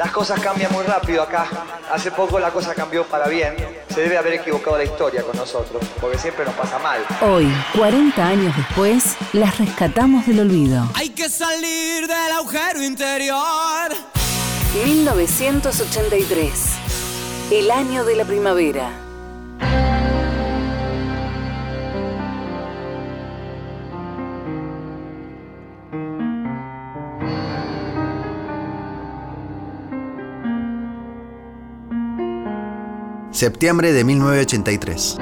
Las cosas cambian muy rápido acá. Hace poco la cosa cambió para bien. Se debe haber equivocado la historia con nosotros, porque siempre nos pasa mal. Hoy, 40 años después, las rescatamos del olvido. Hay que salir del agujero interior. 1983, el año de la primavera. Septiembre de 1983.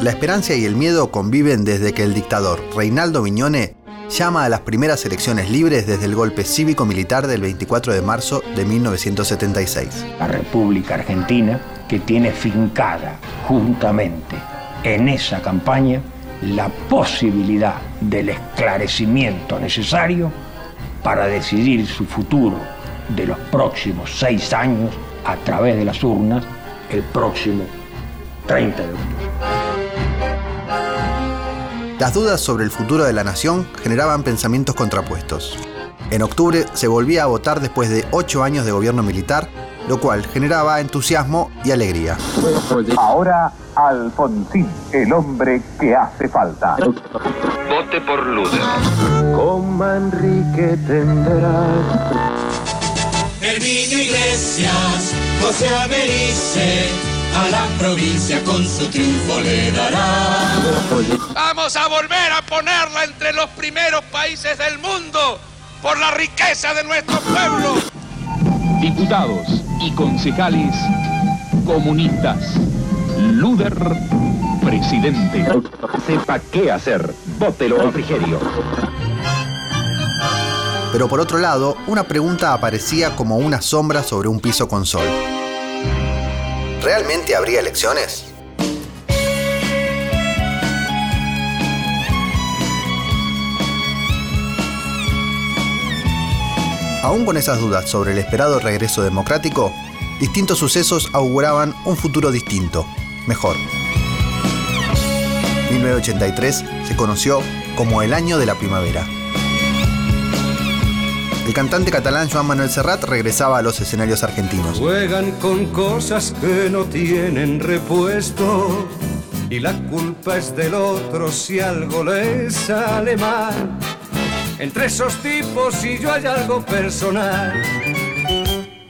La esperanza y el miedo conviven desde que el dictador Reinaldo Viñone llama a las primeras elecciones libres desde el golpe cívico-militar del 24 de marzo de 1976. La República Argentina que tiene fincada juntamente en esa campaña la posibilidad del esclarecimiento necesario para decidir su futuro de los próximos seis años a través de las urnas el próximo 30 de octubre. Las dudas sobre el futuro de la nación generaban pensamientos contrapuestos. En octubre se volvía a votar después de ocho años de gobierno militar, lo cual generaba entusiasmo y alegría. Ahora Alfonsín, el hombre que hace falta. Vote por Luder. Con Manrique tendrás. Herminio Iglesias, José Americe, a la provincia con su triunfo le dará. Vamos a volver a ponerla entre los primeros países del mundo por la riqueza de nuestro pueblo. Diputados y concejales comunistas. Luder, presidente. Sepa qué hacer. Vótelo refrigerio. Pero por otro lado, una pregunta aparecía como una sombra sobre un piso con sol. ¿Realmente habría elecciones? Aún con esas dudas sobre el esperado regreso democrático, distintos sucesos auguraban un futuro distinto, mejor. 1983 se conoció como el año de la primavera. El cantante catalán Joan Manuel Serrat regresaba a los escenarios argentinos. Juegan con cosas que no tienen repuesto y la culpa es del otro si algo les sale mal. Entre esos tipos y yo hay algo personal.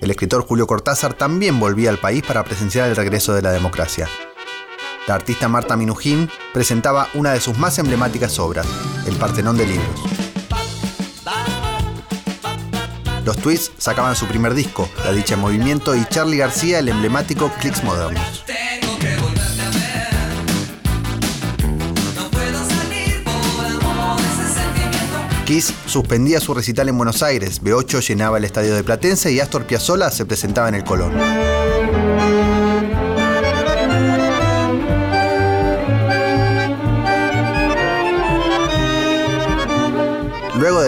El escritor Julio Cortázar también volvía al país para presenciar el regreso de la democracia. La artista Marta Minujín presentaba una de sus más emblemáticas obras, El Partenón de Libros. Los Twists sacaban su primer disco, La Dicha en Movimiento, y Charlie García el emblemático Clicks Modernos. Kiss suspendía su recital en Buenos Aires, B8 llenaba el estadio de Platense y Astor Piazzolla se presentaba en el Colón.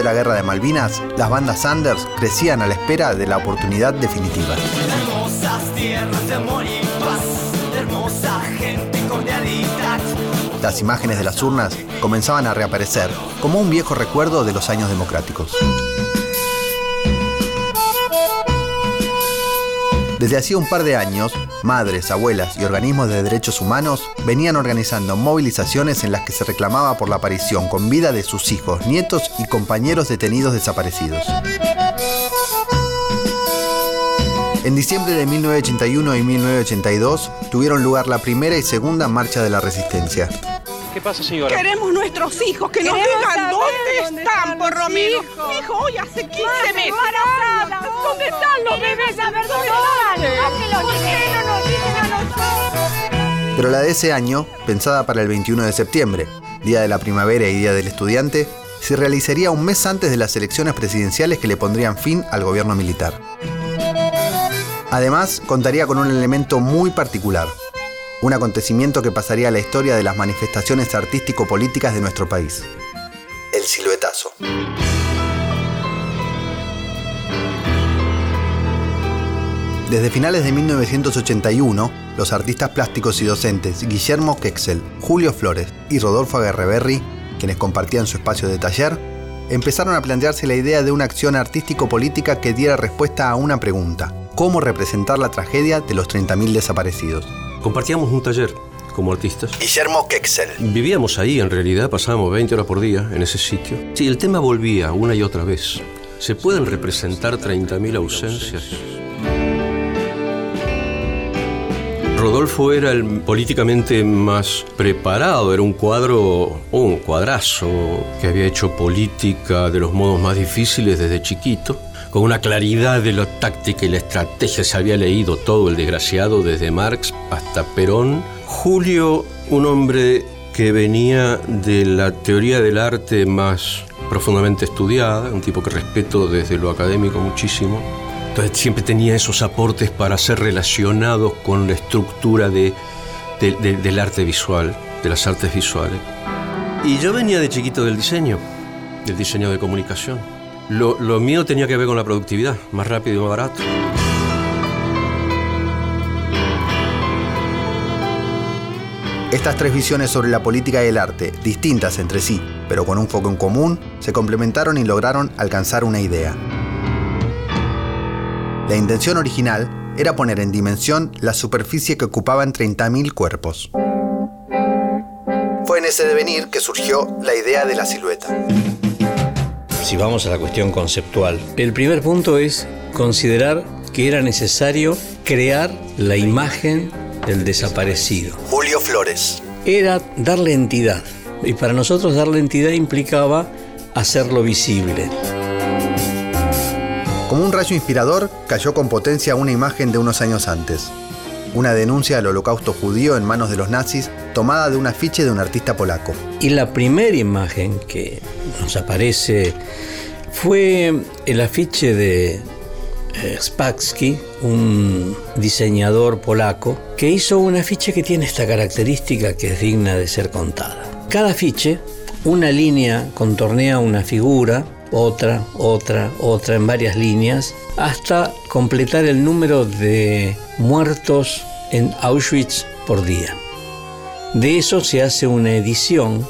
La guerra de Malvinas, las bandas Sanders crecían a la espera de la oportunidad definitiva. Las imágenes de las urnas comenzaban a reaparecer como un viejo recuerdo de los años democráticos. Desde hacía un par de años, madres, abuelas y organismos de derechos humanos venían organizando movilizaciones en las que se reclamaba por la aparición con vida de sus hijos, nietos y compañeros detenidos desaparecidos. En diciembre de 1981 y 1982 tuvieron lugar la primera y segunda marcha de la resistencia. ¿Qué pasa, señora? Queremos nuestros hijos, que nos digan dónde dónde están, por hijos. Mi hijo hoy hace 15 Más meses. ¿Dónde están los bebés? saber dónde ¿Dónde están. están? ¿A que los ¿Por qué dicen? no nos dicen a nosotros? Pero la de ese año, pensada para el 21 de septiembre, Día de la Primavera y Día del Estudiante, se realizaría un mes antes de las elecciones presidenciales que le pondrían fin al gobierno militar. Además, contaría con un elemento muy particular, un acontecimiento que pasaría a la historia de las manifestaciones artístico-políticas de nuestro país. El siluetazo. Desde finales de 1981, los artistas plásticos y docentes Guillermo Kexel, Julio Flores y Rodolfo Aguerreberri, quienes compartían su espacio de taller, empezaron a plantearse la idea de una acción artístico-política que diera respuesta a una pregunta, ¿cómo representar la tragedia de los 30.000 desaparecidos? Compartíamos un taller como artistas. Guillermo Kexel. Vivíamos ahí, en realidad, pasábamos 20 horas por día en ese sitio. Sí, el tema volvía una y otra vez. ¿Se pueden representar 30.000 ausencias? Rodolfo era el políticamente más preparado, era un cuadro, un cuadrazo, que había hecho política de los modos más difíciles desde chiquito, con una claridad de la táctica y la estrategia, se había leído todo el desgraciado, desde Marx hasta Perón. Julio, un hombre que venía de la teoría del arte más profundamente estudiada, un tipo que respeto desde lo académico muchísimo, entonces siempre tenía esos aportes para ser relacionados con la estructura de, de, de, del arte visual, de las artes visuales. Y yo venía de chiquito del diseño, del diseño de comunicación. Lo, lo mío tenía que ver con la productividad, más rápido y más barato. Estas tres visiones sobre la política y el arte, distintas entre sí, pero con un foco en común, se complementaron y lograron alcanzar una idea. La intención original era poner en dimensión la superficie que ocupaban 30.000 cuerpos. Fue en ese devenir que surgió la idea de la silueta. Si vamos a la cuestión conceptual, el primer punto es considerar que era necesario crear la imagen del desaparecido. Julio Flores. Era darle entidad. Y para nosotros darle entidad implicaba hacerlo visible. Como un rayo inspirador, cayó con potencia una imagen de unos años antes. Una denuncia del holocausto judío en manos de los nazis, tomada de un afiche de un artista polaco. Y la primera imagen que nos aparece fue el afiche de eh, Spassky, un diseñador polaco, que hizo un afiche que tiene esta característica que es digna de ser contada. Cada afiche, una línea contornea una figura, otra, otra, otra en varias líneas, hasta completar el número de muertos en Auschwitz por día. De eso se hace una edición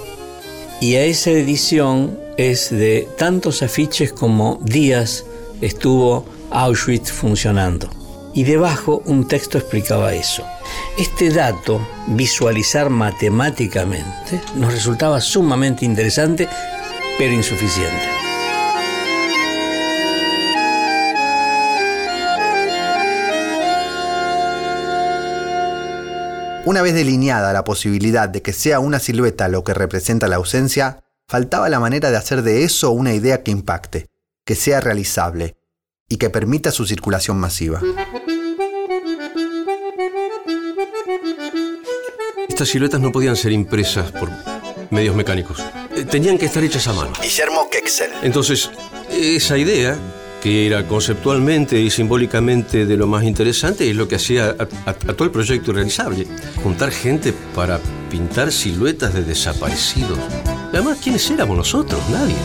y a esa edición es de tantos afiches como días estuvo Auschwitz funcionando. Y debajo un texto explicaba eso. Este dato, visualizar matemáticamente, nos resultaba sumamente interesante, pero insuficiente. Una vez delineada la posibilidad de que sea una silueta lo que representa la ausencia, faltaba la manera de hacer de eso una idea que impacte, que sea realizable y que permita su circulación masiva. Estas siluetas no podían ser impresas por medios mecánicos. Eh, Tenían que estar hechas a mano. Guillermo Kexel. Entonces, esa idea, que era conceptualmente y simbólicamente de lo más interesante, es lo que hacía a, a- a todo el proyecto realizable. Juntar gente para pintar siluetas de desaparecidos. Además, ¿quiénes éramos nosotros? Nadie.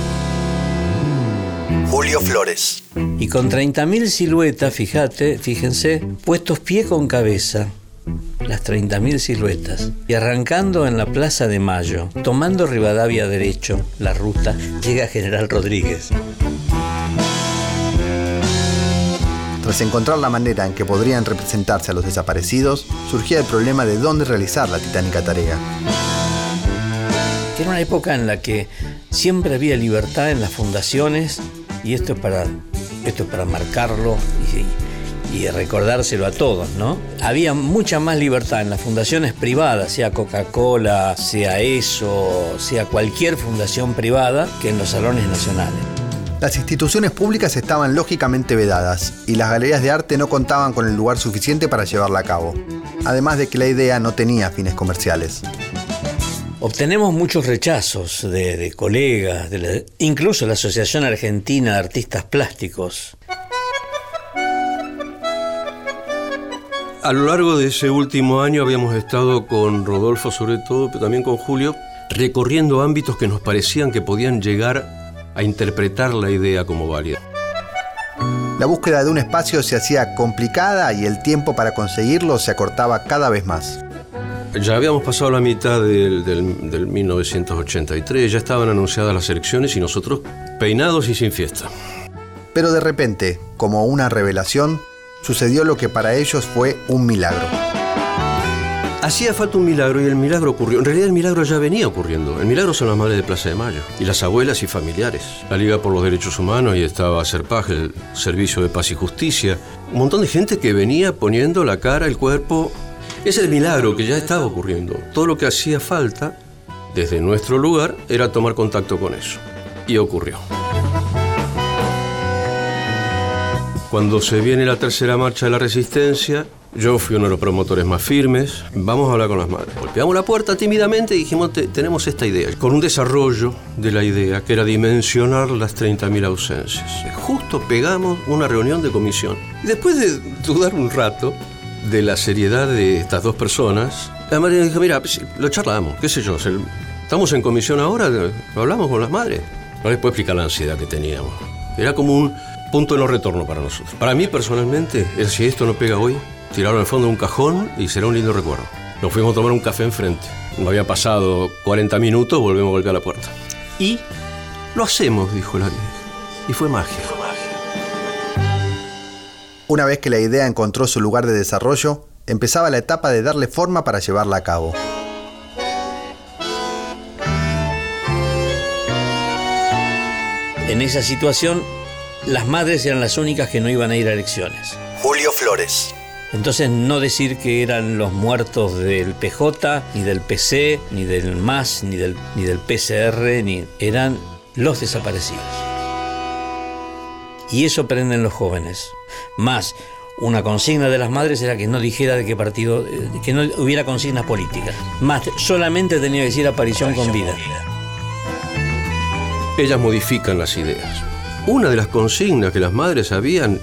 Julio Flores. Y con 30.000 siluetas, fíjate, fíjense, puestos pie con cabeza, las 30.000 siluetas. Y arrancando en la Plaza de Mayo, tomando Rivadavia derecho, la ruta, llega General Rodríguez. Tras encontrar la manera en que podrían representarse a los desaparecidos, surgía el problema de dónde realizar la titánica tarea. Era una época en la que siempre había libertad en las fundaciones, y esto es para, esto es para marcarlo y, y recordárselo a todos, ¿no? Había mucha más libertad en las fundaciones privadas, sea Coca-Cola, sea ESO, sea cualquier fundación privada, que en los salones nacionales. Las instituciones públicas estaban lógicamente vedadas y las galerías de arte no contaban con el lugar suficiente para llevarla a cabo. Además de que la idea no tenía fines comerciales. Obtenemos muchos rechazos de, de colegas, de la- incluso la Asociación Argentina de Artistas Plásticos. A lo largo de ese último año habíamos estado con Rodolfo sobre todo, pero también con Julio, recorriendo ámbitos que nos parecían que podían llegar a interpretar la idea como válida. La búsqueda de un espacio se hacía complicada y el tiempo para conseguirlo se acortaba cada vez más. Ya habíamos pasado la mitad del, del- del 1983, ya estaban anunciadas las elecciones y nosotros peinados y sin fiesta. Pero de repente, como una revelación, sucedió lo que para ellos fue un milagro. Hacía falta un milagro y el milagro ocurrió. En realidad el milagro ya venía ocurriendo. El milagro son las madres de Plaza de Mayo y las abuelas y familiares. La Liga por los Derechos Humanos y estaba CERPAJ, el Servicio de Paz y Justicia. Un montón de gente que venía poniendo la cara, el cuerpo. Es el milagro que ya estaba ocurriendo. Todo lo que hacía falta desde nuestro lugar era tomar contacto con eso. Y ocurrió. Cuando se viene la tercera marcha de la resistencia, yo fui uno de los promotores más firmes. Vamos a hablar con las madres. Golpeamos la puerta tímidamente y dijimos, "Te- tenemos esta idea. Con un desarrollo de la idea, que era dimensionar las 30.000 ausencias. Justo pegamos una reunión de comisión. Y después de dudar un rato de la seriedad de estas dos personas, la madre dijo, mira, pues, lo charlamos, qué sé yo. Estamos en comisión ahora, hablamos con las madres. No les puedo explicar la ansiedad que teníamos. Era como un punto de no retorno para nosotros. Para mí personalmente, si esto no pega hoy, tirarlo al fondo de un cajón y será un lindo recuerdo. Nos fuimos a tomar un café enfrente. No había pasado 40 minutos, volvemos a golpear la puerta. Y lo hacemos, dijo la vieja. Y fue magia. Una vez que la idea encontró su lugar de desarrollo, empezaba la etapa de darle forma para llevarla a cabo. En esa situación, las madres eran las únicas que no iban a ir a elecciones. Julio Flores. Entonces no decir que eran los muertos del PJ, ni del PC, ni del MAS, ni del, ni del PCR, ni eran los desaparecidos. Y eso aprenden los jóvenes. Más, una consigna de las madres era que no dijera de qué partido, eh, que no hubiera consignas políticas. Más, solamente tenía que decir aparición con vida. Ellas modifican las ideas. Una de las consignas que las madres habían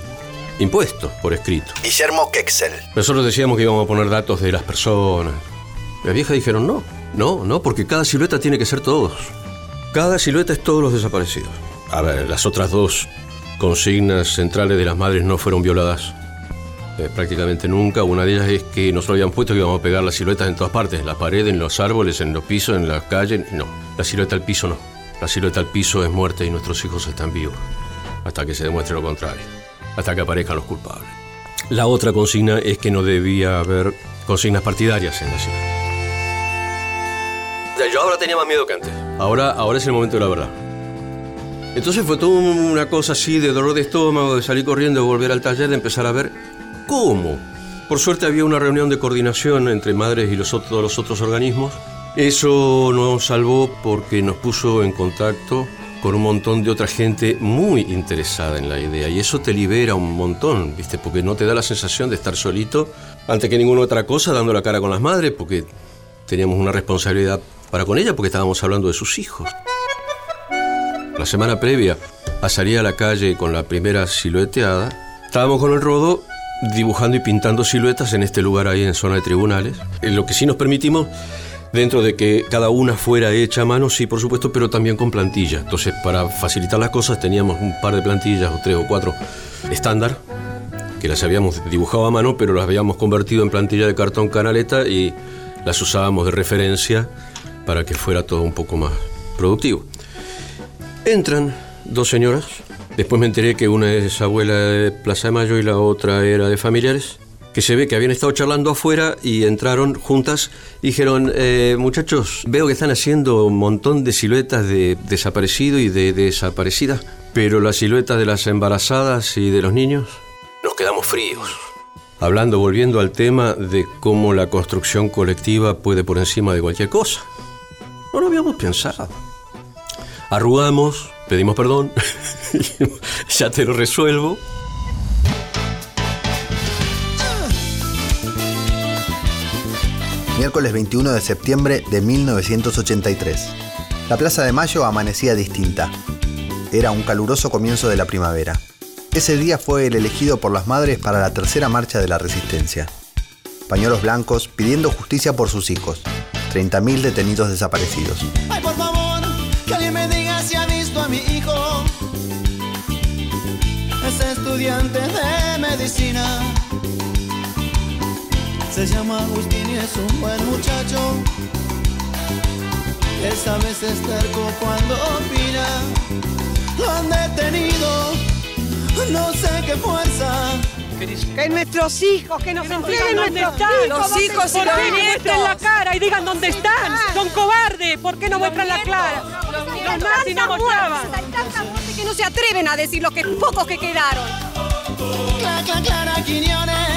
impuesto por escrito. Guillermo Kexel. Nosotros decíamos que íbamos a poner datos de las personas. Las viejas dijeron no, no, no, porque cada silueta tiene que ser todos. Cada silueta es todos los desaparecidos. A ver, las otras dos consignas centrales de las madres no fueron violadas. eh, prácticamente nunca. Una de ellas es que nosotros habíamos puesto que íbamos a pegar las siluetas en todas partes, en la pared, en los árboles, en los pisos, en las calles. No, la silueta al piso no. La silueta al piso es muerte y nuestros hijos están vivos. Hasta que se demuestre lo contrario. Hasta que aparezcan los culpables. La otra consigna es que no debía haber consignas partidarias en la ciudad. Yo ahora tenía más miedo que antes. Ahora, ahora es el momento de la verdad. Entonces fue toda una cosa así de dolor de estómago, de salir corriendo, de volver al taller, de empezar a ver cómo. Por suerte había una reunión de coordinación entre madres y los otros, los otros organismos. Eso nos salvó porque nos puso en contacto con un montón de otra gente muy interesada en la idea. Y eso te libera un montón, ¿viste? Porque no te da la sensación de estar solito ante que ninguna otra cosa, dando la cara con las madres, porque teníamos una responsabilidad para con ellas, porque estábamos hablando de sus hijos. La semana previa a salir a la calle con la primera silueteada, estábamos con el rodo dibujando y pintando siluetas en este lugar ahí en zona de tribunales. En lo que sí nos permitimos, dentro de que cada una fuera hecha a mano, sí, por supuesto, pero también con plantilla. Entonces, para facilitar las cosas, teníamos un par de plantillas, o tres o cuatro estándar, que las habíamos dibujado a mano, pero las habíamos convertido en plantilla de cartón canaleta y las usábamos de referencia para que fuera todo un poco más productivo. Entran dos señoras. Después me enteré que una es abuela de Plaza de Mayo y la otra era de familiares. Que se ve que habían estado charlando afuera y entraron juntas y dijeron, eh, muchachos, veo que están haciendo un montón de siluetas de desaparecido y de desaparecidas, pero las siluetas de las embarazadas y de los niños, nos quedamos fríos. Hablando, volviendo al tema de cómo la construcción colectiva puede por encima de cualquier cosa. No lo habíamos pensado. Arrugamos, pedimos perdón ya te lo resuelvo. Miércoles 21 de septiembre de 1983. La Plaza de Mayo amanecía distinta. Era un caluroso comienzo de la primavera. Ese día fue el elegido por las madres para la tercera marcha de la resistencia. Pañuelos blancos pidiendo justicia por sus hijos. 30.000 detenidos desaparecidos. Ay, por favor, que alguien me diga si ha visto a mi hijo. Es estudiante de medicina. Se llama Agustín y es un buen muchacho. Esta vez es terco cuando opina. Lo han detenido, no sé qué fuerza. Que nuestros hijos, que nos entreguen ¿Dónde nuestros están? hijos, Los hijos y ¿por los nietos. la cara y digan dónde están? Son cobardes, ¿por qué no muestran la cara? Los nazis no mostraban. que no se atreven a decir lo que pocos que quedaron. Cla, cla, Clara Quiñones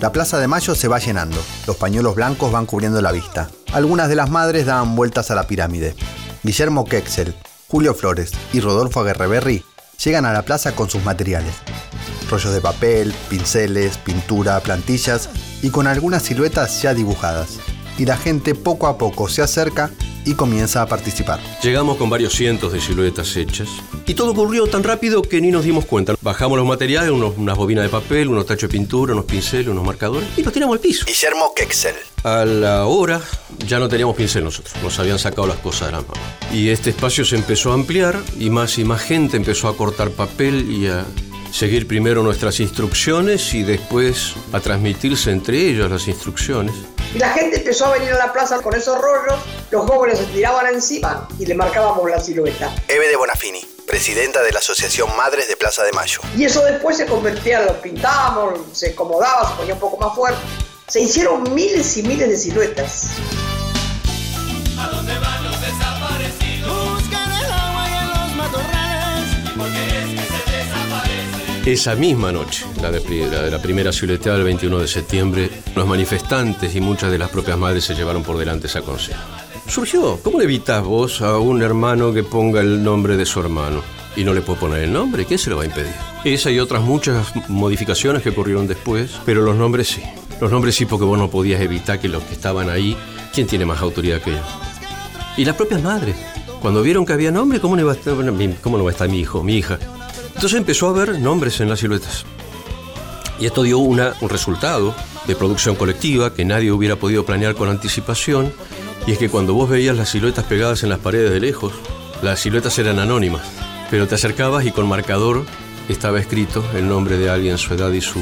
La Plaza de Mayo se va llenando. Los pañuelos blancos van cubriendo la vista. Algunas de las madres dan vueltas a la pirámide. Guillermo Kexel, Julio Flores y Rodolfo Aguerreberri llegan a la plaza con sus materiales. Rollos de papel, pinceles, pintura, plantillas y con algunas siluetas ya dibujadas. Y la gente poco a poco se acerca y comienza a participar. Llegamos con varios cientos de siluetas hechas. Y todo ocurrió tan rápido que ni nos dimos cuenta. Bajamos los materiales, unos- unas bobinas de papel, unos tachos de pintura, unos pinceles, unos marcadores y los tiramos al piso. Guillermo Kexel. A la hora ya no teníamos pincel nosotros, nos habían sacado las cosas de la mano. Y este espacio se empezó a ampliar y más y más gente empezó a cortar papel y a seguir primero nuestras instrucciones y después a transmitirse entre ellos las instrucciones. Y la gente empezó a venir a la plaza con esos rollos, los jóvenes se tiraban encima y le marcábamos la silueta. Eve de Bonafini, presidenta de la Asociación Madres de Plaza de Mayo. Y eso después se convertía, lo pintábamos, se acomodaba, se ponía un poco más fuerte. Se hicieron miles y miles de siluetas. Esa misma noche, la de, la de la primera silueta del 21 de septiembre, los manifestantes y muchas de las propias madres se llevaron por delante esa consigna. Surgió, ¿cómo le evitas vos a un hermano que ponga el nombre de su hermano? Y no le puede poner el nombre, ¿quién se lo va a impedir? Esa y otras muchas modificaciones que ocurrieron después, pero los nombres sí. Los nombres sí porque vos no podías evitar que los que estaban ahí, ¿quién tiene más autoridad que ellos? Y las propias madres, cuando vieron que había nombre, ¿cómo no a estar, cómo no va a estar mi hijo, mi hija? Entonces empezó a haber nombres en las siluetas. Y esto dio una, un resultado de producción colectiva que nadie hubiera podido planear con anticipación. Y es que cuando vos veías las siluetas pegadas en las paredes de lejos, las siluetas eran anónimas. Pero te acercabas y con marcador estaba escrito el nombre de alguien, su edad y su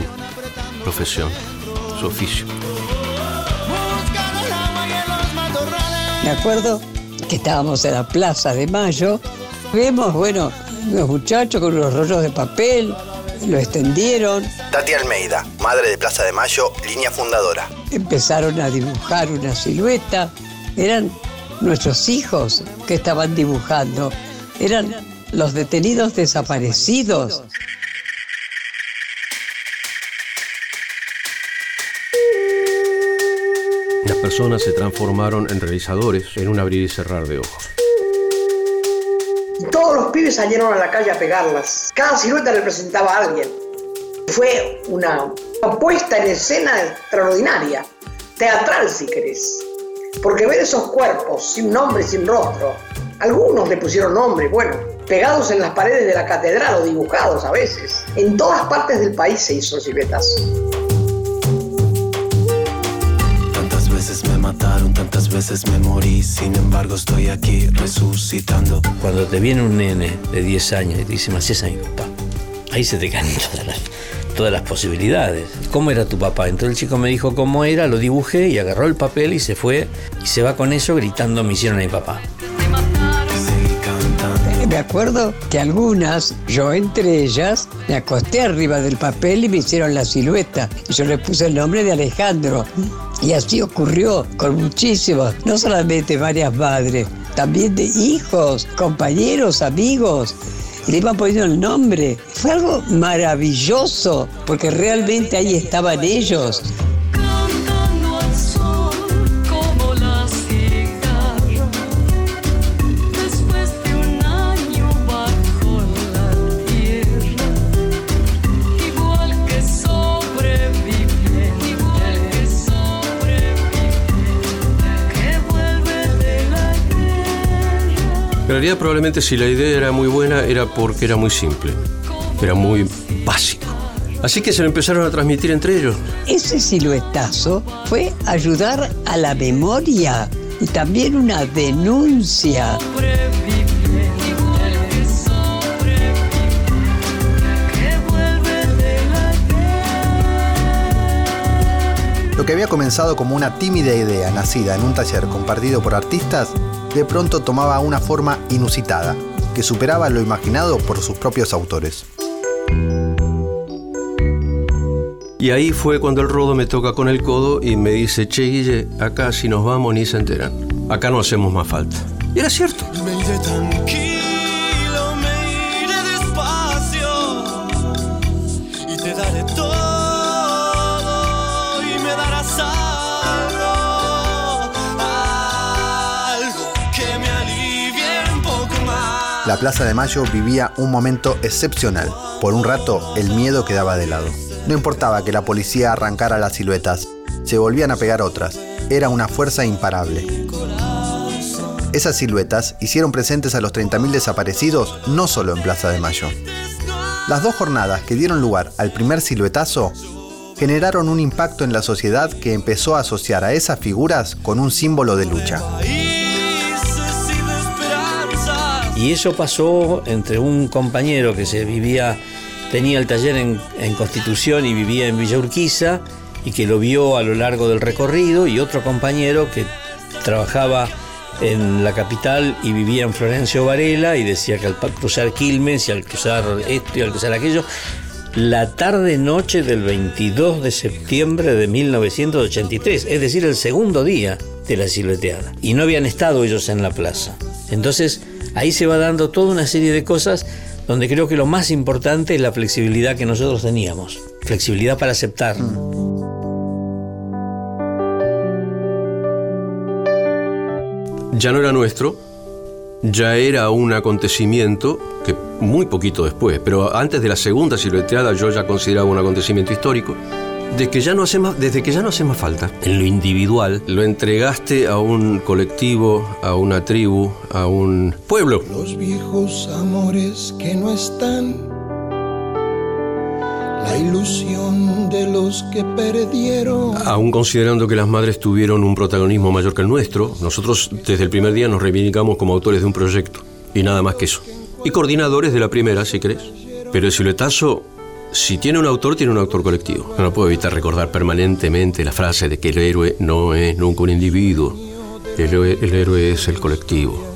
profesión, su oficio. Me acuerdo que estábamos en la Plaza de Mayo. Vemos, bueno, unos muchachos con unos rollos de papel, lo extendieron, Tati Almeida, madre de Plaza de Mayo, línea fundadora. empezaron a dibujar una silueta. Eran nuestros hijos que estaban dibujando. Eran los detenidos desaparecidos. Las personas se transformaron en realizadores en un abrir y cerrar de ojos. Todos los pibes salieron a la calle a pegarlas. Cada silueta representaba a alguien. Fue una puesta en escena extraordinaria, teatral si querés. Porque ver esos cuerpos sin nombre, sin rostro, algunos le pusieron nombre, bueno, pegados en las paredes de la catedral o dibujados a veces. En todas partes del país se hizo siluetas. Tantas veces me morí, sin embargo estoy aquí resucitando. Cuando te viene un nene de 10 años y te dice, Macías a mi papá, ahí se te caen todas las, todas las posibilidades. ¿Cómo era tu papá? Entonces el chico me dijo cómo era, lo dibujé y agarró el papel y se fue y se va con eso gritando, me hicieron a mi papá. Me acuerdo que algunas, yo entre ellas, me acosté arriba del papel y me hicieron la silueta. Y yo le puse el nombre de Alejandro. Y así ocurrió con muchísimos, no solamente varias madres, también de hijos, compañeros, amigos. Y le iban poniendo el nombre. Fue algo maravilloso, porque realmente ahí estaban ellos. Realidad probablemente si la idea era muy buena era porque era muy simple, era muy básico. Así que se lo empezaron a transmitir entre ellos. Ese siluetazo fue ayudar a la memoria y también una denuncia. Lo que había comenzado como una tímida idea nacida en un taller compartido por artistas, de pronto tomaba una forma inusitada, que superaba lo imaginado por sus propios autores. Y ahí fue cuando el rodo me toca con el codo y me dice, che Guille, acá si nos vamos ni se enteran. Acá no hacemos más falta. Y era cierto. La Plaza de Mayo vivía un momento excepcional. Por un rato, el miedo quedaba de lado. No importaba que la policía arrancara las siluetas, se volvían a pegar otras. Era una fuerza imparable. Esas siluetas hicieron presentes a los 30.000 desaparecidos no solo en Plaza de Mayo. Las dos jornadas que dieron lugar al primer siluetazo generaron un impacto en la sociedad que empezó a asociar a esas figuras con un símbolo de lucha. Y eso pasó entre un compañero que se vivía, tenía el taller en, en Constitución y vivía en Villa Urquiza y que lo vio a lo largo del recorrido y otro compañero que trabajaba en la capital y vivía en Florencio Varela y decía que al cruzar Quilmes y al cruzar esto y al cruzar aquello, la tarde-noche del 22 de septiembre de 1983, es decir, el segundo día de la silueteada. Y no habían estado ellos en la plaza. Entonces, ahí se va dando toda una serie de cosas donde creo que lo más importante es la flexibilidad que nosotros teníamos. Flexibilidad para aceptar. Ya no era nuestro, ya era un acontecimiento que muy poquito después, pero antes de la segunda silueteada yo ya consideraba un acontecimiento histórico, de que ya no hace más, desde que ya no hace más falta. En lo individual lo entregaste a un colectivo, a una tribu, a un pueblo. Los viejos amores que no están. La ilusión de los que perdieron. Aún considerando que las madres tuvieron un protagonismo mayor que el nuestro, nosotros desde el primer día nos reivindicamos como autores de un proyecto. Y nada más que eso. Y coordinadores de la primera, si querés. Pero el siluetazo, si tiene un autor, tiene un autor colectivo. No puedo evitar recordar permanentemente la frase de que el héroe no es nunca un individuo. El héroe, el héroe es el colectivo.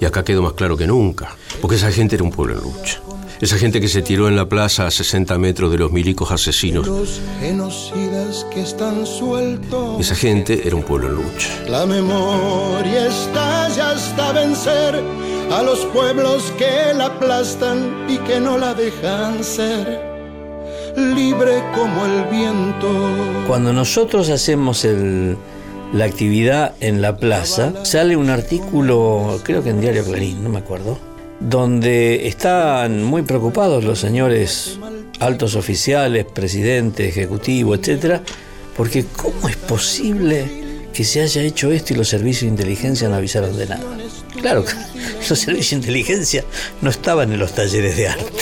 Y acá quedó más claro que nunca. Porque esa gente era un pueblo en lucha. Esa gente que se tiró en la plaza a 60 metros de los milicos asesinos. Los genocidas que están sueltos. Esa gente era un pueblo en lucha. La memoria estalla hasta vencer a los pueblos que la aplastan y que no la dejan ser libre como el viento. Cuando nosotros hacemos el- la actividad en la plaza, sale un artículo, creo que en Diario Clarín, no me acuerdo, donde están muy preocupados los señores altos oficiales, presidente, ejecutivo, etcétera, porque ¿cómo es posible que se haya hecho esto y los servicios de inteligencia no avisaron de nada? Claro, los servicios de inteligencia no estaban en los talleres de arte.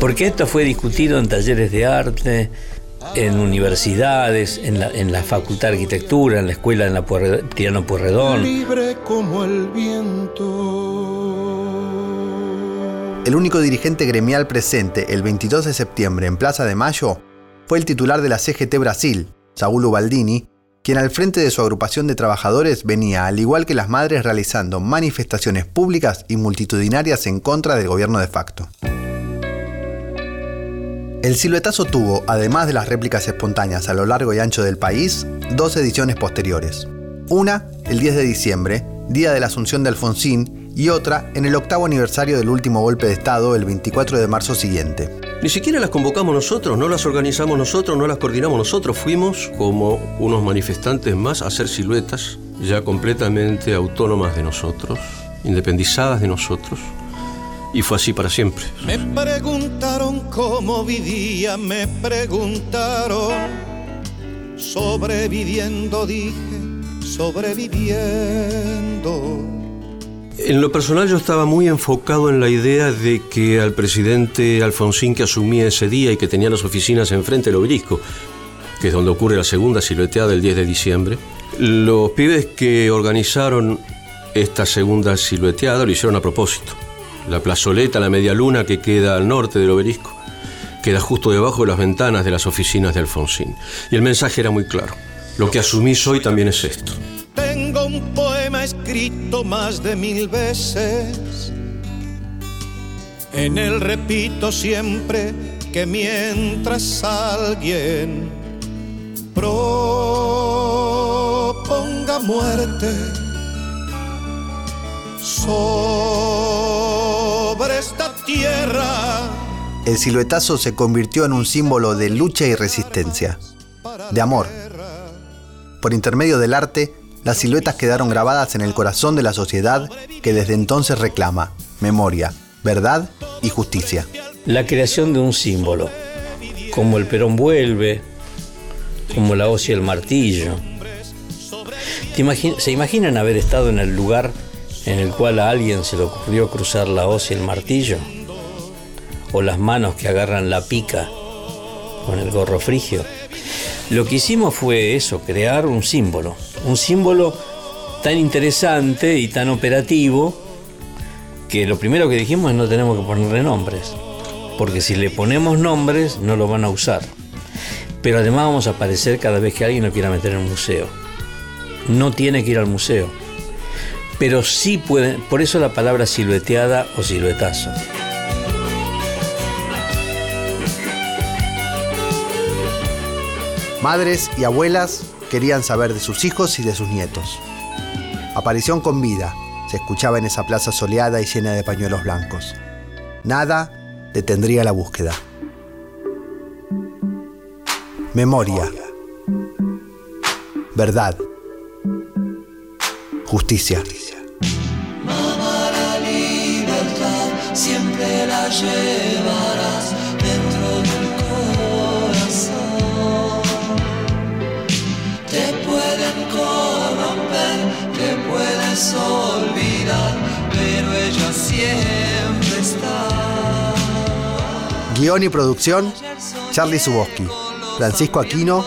Porque esto fue discutido en talleres de arte, en universidades, en la, en la Facultad de Arquitectura, en la escuela en la Puerre- Tirano Puerredón. Libre como el viento. El único dirigente gremial presente el 22 de septiembre en Plaza de Mayo fue el titular de la CGT Brasil, Saúl Ubaldini, quien al frente de su agrupación de trabajadores venía, al igual que las madres, realizando manifestaciones públicas y multitudinarias en contra del gobierno de facto. El siluetazo tuvo, además de las réplicas espontáneas a lo largo y ancho del país, dos ediciones posteriores. Una, el 10 de diciembre, día de la Asunción de Alfonsín, y otra, en el octavo aniversario del último golpe de Estado, el 24 de marzo siguiente. Ni siquiera las convocamos nosotros, no las organizamos nosotros, no las coordinamos nosotros. Fuimos como unos manifestantes más a hacer siluetas ya completamente autónomas de nosotros, independizadas de nosotros. Y fue así para siempre. Me preguntaron cómo vivía, me preguntaron. Sobreviviendo, dije, sobreviviendo. En lo personal yo estaba muy enfocado en la idea de que al presidente Alfonsín que asumía ese día y que tenía las oficinas enfrente del obelisco, que es donde ocurre la segunda silueteada del 10 de diciembre, los pibes que organizaron esta segunda silueteada lo hicieron a propósito. La plazoleta, la media luna que queda al norte del obelisco, queda justo debajo de las ventanas de las oficinas de Alfonsín. Y el mensaje era muy claro. Lo que asumís hoy también es esto. Tengo un poema escrito más de mil veces. En él repito siempre que mientras alguien proponga muerte sobre esta tierra, El siluetazo se convirtió en un símbolo de lucha y resistencia, de amor. Por intermedio del arte, las siluetas quedaron grabadas en el corazón de la sociedad que desde entonces reclama memoria, verdad y justicia. La creación de un símbolo, como el Perón vuelve, como la hoz y el martillo. ¿Te imagi- ¿Se imaginan haber estado en el lugar en el cual a alguien se le ocurrió cruzar la hoz y el martillo? ¿O las manos que agarran la pica con el gorro frigio? Lo que hicimos fue eso, crear un símbolo. Un símbolo tan interesante y tan operativo que lo primero que dijimos es no tenemos que ponerle nombres. Porque si le ponemos nombres no lo van a usar. Pero además vamos a aparecer cada vez que alguien lo quiera meter en un museo. No tiene que ir al museo. Pero sí pueden, por eso la palabra silueteada o siluetazo. Madres y abuelas querían saber de sus hijos y de sus nietos. Aparición con vida se escuchaba en esa plaza soleada y llena de pañuelos blancos. Nada detendría la búsqueda. Memoria. Verdad. Justicia. Siempre la llevarás dentro del corazón. Te pueden corromper, te puedes olvidar, pero ella siempre está. Guión y producción, Charlie Suboski, Francisco Aquino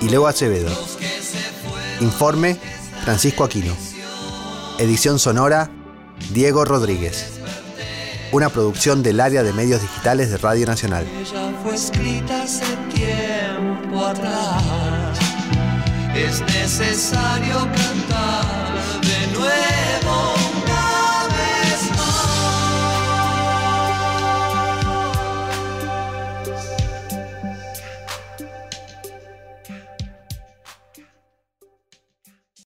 y Leo Acevedo. Informe, Francisco Aquino. Edición sonora, Diego Rodríguez. Una producción del área de medios digitales de Radio Nacional. Ella fue escrita hace tiempo atrás.